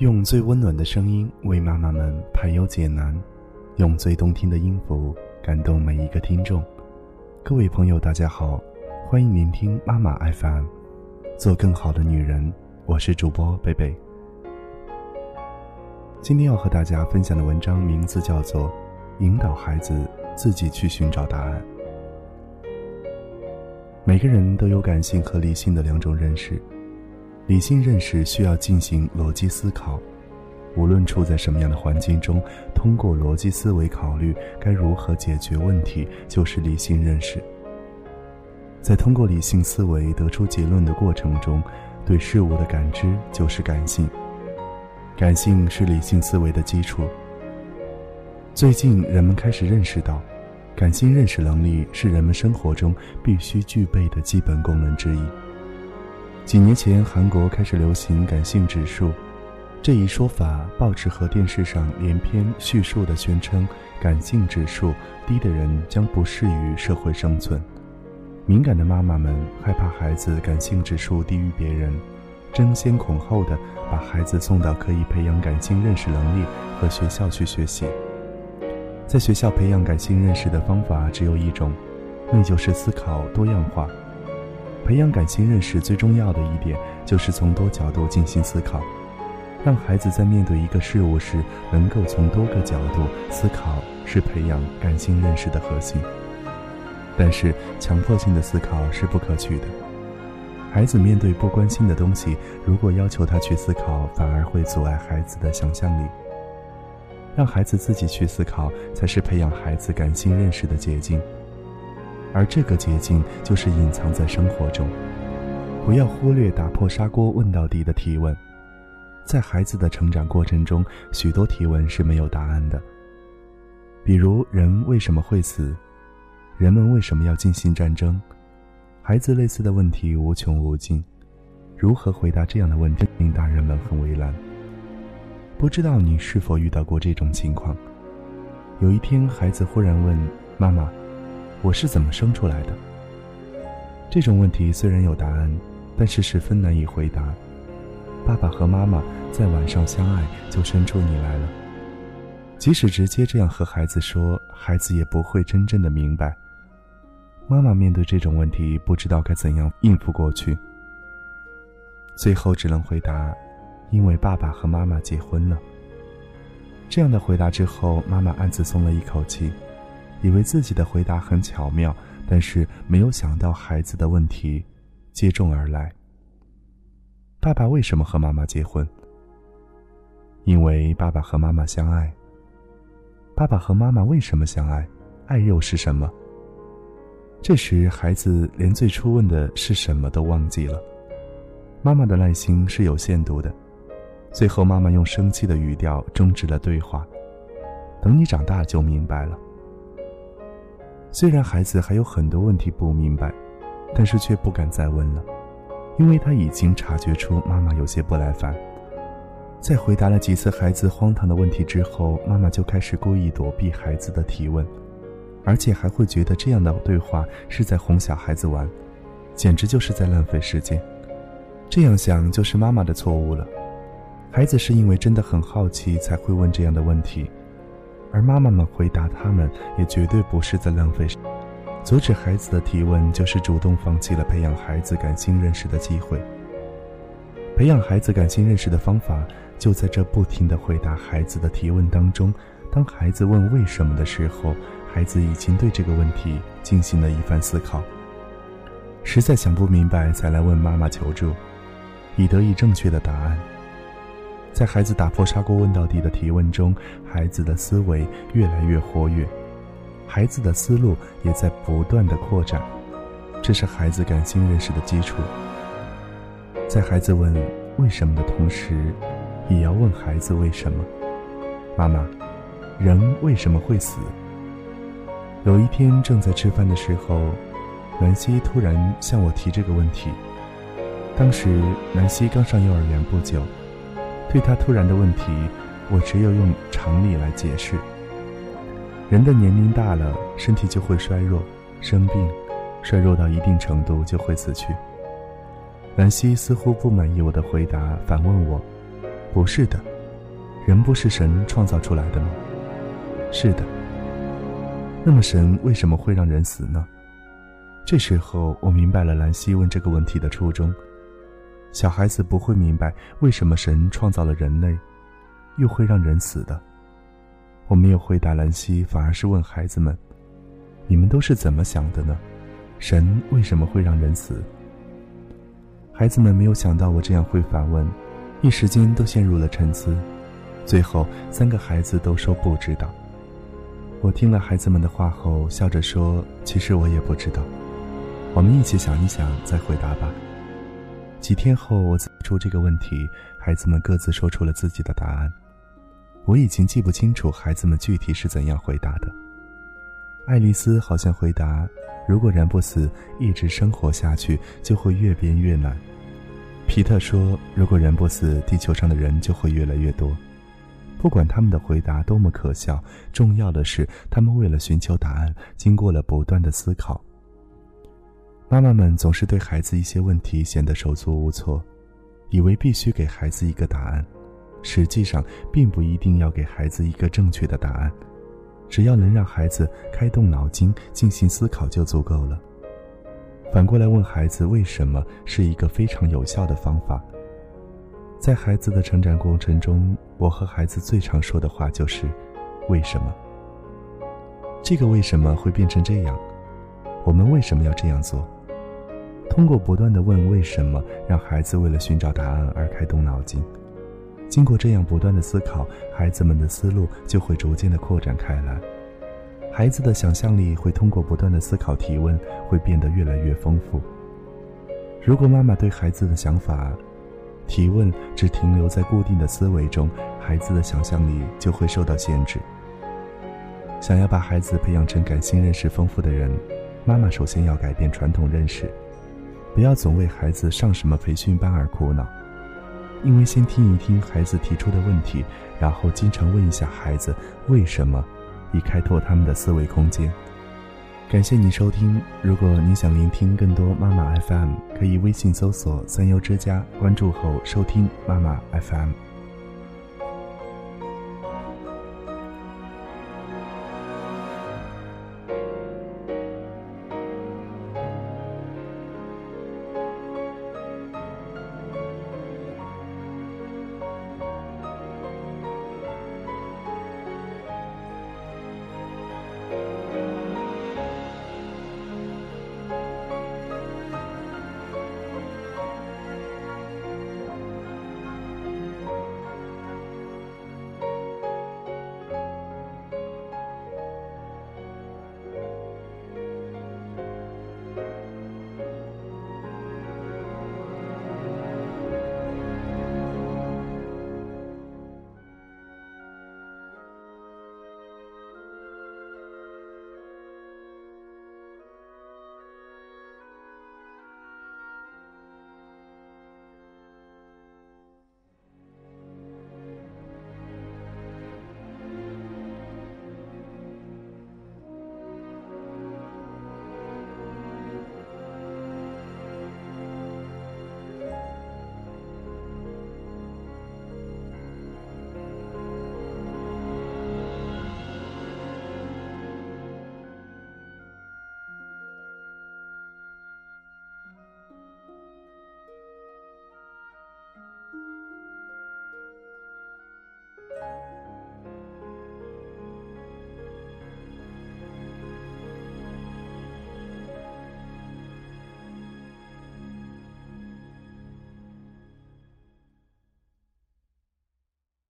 用最温暖的声音为妈妈们排忧解难，用最动听的音符感动每一个听众。各位朋友，大家好，欢迎聆听妈妈 FM，做更好的女人。我是主播贝贝。今天要和大家分享的文章名字叫做《引导孩子自己去寻找答案》。每个人都有感性和理性的两种认识。理性认识需要进行逻辑思考，无论处在什么样的环境中，通过逻辑思维考虑该如何解决问题，就是理性认识。在通过理性思维得出结论的过程中，对事物的感知就是感性。感性是理性思维的基础。最近人们开始认识到，感性认识能力是人们生活中必须具备的基本功能之一。几年前，韩国开始流行感性指数，这一说法，报纸和电视上连篇叙述的宣称，感性指数低的人将不适于社会生存。敏感的妈妈们害怕孩子感性指数低于别人，争先恐后的把孩子送到可以培养感性认识能力和学校去学习。在学校培养感性认识的方法只有一种，那就是思考多样化。培养感性认识最重要的一点，就是从多角度进行思考，让孩子在面对一个事物时，能够从多个角度思考，是培养感性认识的核心。但是，强迫性的思考是不可取的。孩子面对不关心的东西，如果要求他去思考，反而会阻碍孩子的想象力。让孩子自己去思考，才是培养孩子感性认识的捷径。而这个捷径就是隐藏在生活中，不要忽略打破砂锅问到底的提问。在孩子的成长过程中，许多提问是没有答案的。比如，人为什么会死？人们为什么要进行战争？孩子类似的问题无穷无尽，如何回答这样的问题，令大人们很为难。不知道你是否遇到过这种情况？有一天，孩子忽然问妈妈。我是怎么生出来的？这种问题虽然有答案，但是十分难以回答。爸爸和妈妈在晚上相爱，就生出你来了。即使直接这样和孩子说，孩子也不会真正的明白。妈妈面对这种问题，不知道该怎样应付过去，最后只能回答：因为爸爸和妈妈结婚了。这样的回答之后，妈妈暗自松了一口气。以为自己的回答很巧妙，但是没有想到孩子的问题接踵而来。爸爸为什么和妈妈结婚？因为爸爸和妈妈相爱。爸爸和妈妈为什么相爱？爱又是什么？这时，孩子连最初问的是什么都忘记了。妈妈的耐心是有限度的，最后妈妈用生气的语调终止了对话。等你长大就明白了。虽然孩子还有很多问题不明白，但是却不敢再问了，因为他已经察觉出妈妈有些不耐烦。在回答了几次孩子荒唐的问题之后，妈妈就开始故意躲避孩子的提问，而且还会觉得这样的对话是在哄小孩子玩，简直就是在浪费时间。这样想就是妈妈的错误了。孩子是因为真的很好奇才会问这样的问题。而妈妈们回答他们，也绝对不是在浪费。阻止孩子的提问，就是主动放弃了培养孩子感性认识的机会。培养孩子感性认识的方法，就在这不停的回答孩子的提问当中。当孩子问为什么的时候，孩子已经对这个问题进行了一番思考。实在想不明白，才来问妈妈求助，以得以正确的答案。在孩子打破砂锅问到底的提问中，孩子的思维越来越活跃，孩子的思路也在不断的扩展，这是孩子感性认识的基础。在孩子问为什么的同时，也要问孩子为什么。妈妈，人为什么会死？有一天正在吃饭的时候，南希突然向我提这个问题。当时南希刚上幼儿园不久。对他突然的问题，我只有用常理来解释。人的年龄大了，身体就会衰弱、生病，衰弱到一定程度就会死去。兰溪似乎不满意我的回答，反问我：“不是的，人不是神创造出来的吗？是的。那么神为什么会让人死呢？这时候我明白了兰溪问这个问题的初衷。小孩子不会明白为什么神创造了人类，又会让人死的。我没有回答兰溪，反而是问孩子们：“你们都是怎么想的呢？神为什么会让人死？”孩子们没有想到我这样会反问，一时间都陷入了沉思。最后，三个孩子都说不知道。我听了孩子们的话后，笑着说：“其实我也不知道。我们一起想一想，再回答吧。”几天后，我提出这个问题，孩子们各自说出了自己的答案。我已经记不清楚孩子们具体是怎样回答的。爱丽丝好像回答：“如果人不死，一直生活下去，就会越变越难。”皮特说：“如果人不死，地球上的人就会越来越多。”不管他们的回答多么可笑，重要的是他们为了寻求答案，经过了不断的思考。妈妈们总是对孩子一些问题显得手足无措，以为必须给孩子一个答案，实际上并不一定要给孩子一个正确的答案，只要能让孩子开动脑筋进行思考就足够了。反过来问孩子为什么，是一个非常有效的方法。在孩子的成长过程中，我和孩子最常说的话就是：“为什么？这个为什么会变成这样？我们为什么要这样做？”通过不断的问为什么，让孩子为了寻找答案而开动脑筋。经过这样不断的思考，孩子们的思路就会逐渐的扩展开来。孩子的想象力会通过不断的思考提问，会变得越来越丰富。如果妈妈对孩子的想法，提问只停留在固定的思维中，孩子的想象力就会受到限制。想要把孩子培养成感性认识丰富的人，妈妈首先要改变传统认识，不要总为孩子上什么培训班而苦恼。因为先听一听孩子提出的问题，然后经常问一下孩子为什么，以开拓他们的思维空间。感谢您收听。如果您想聆听更多妈妈 FM，可以微信搜索“三优之家”，关注后收听妈妈 FM。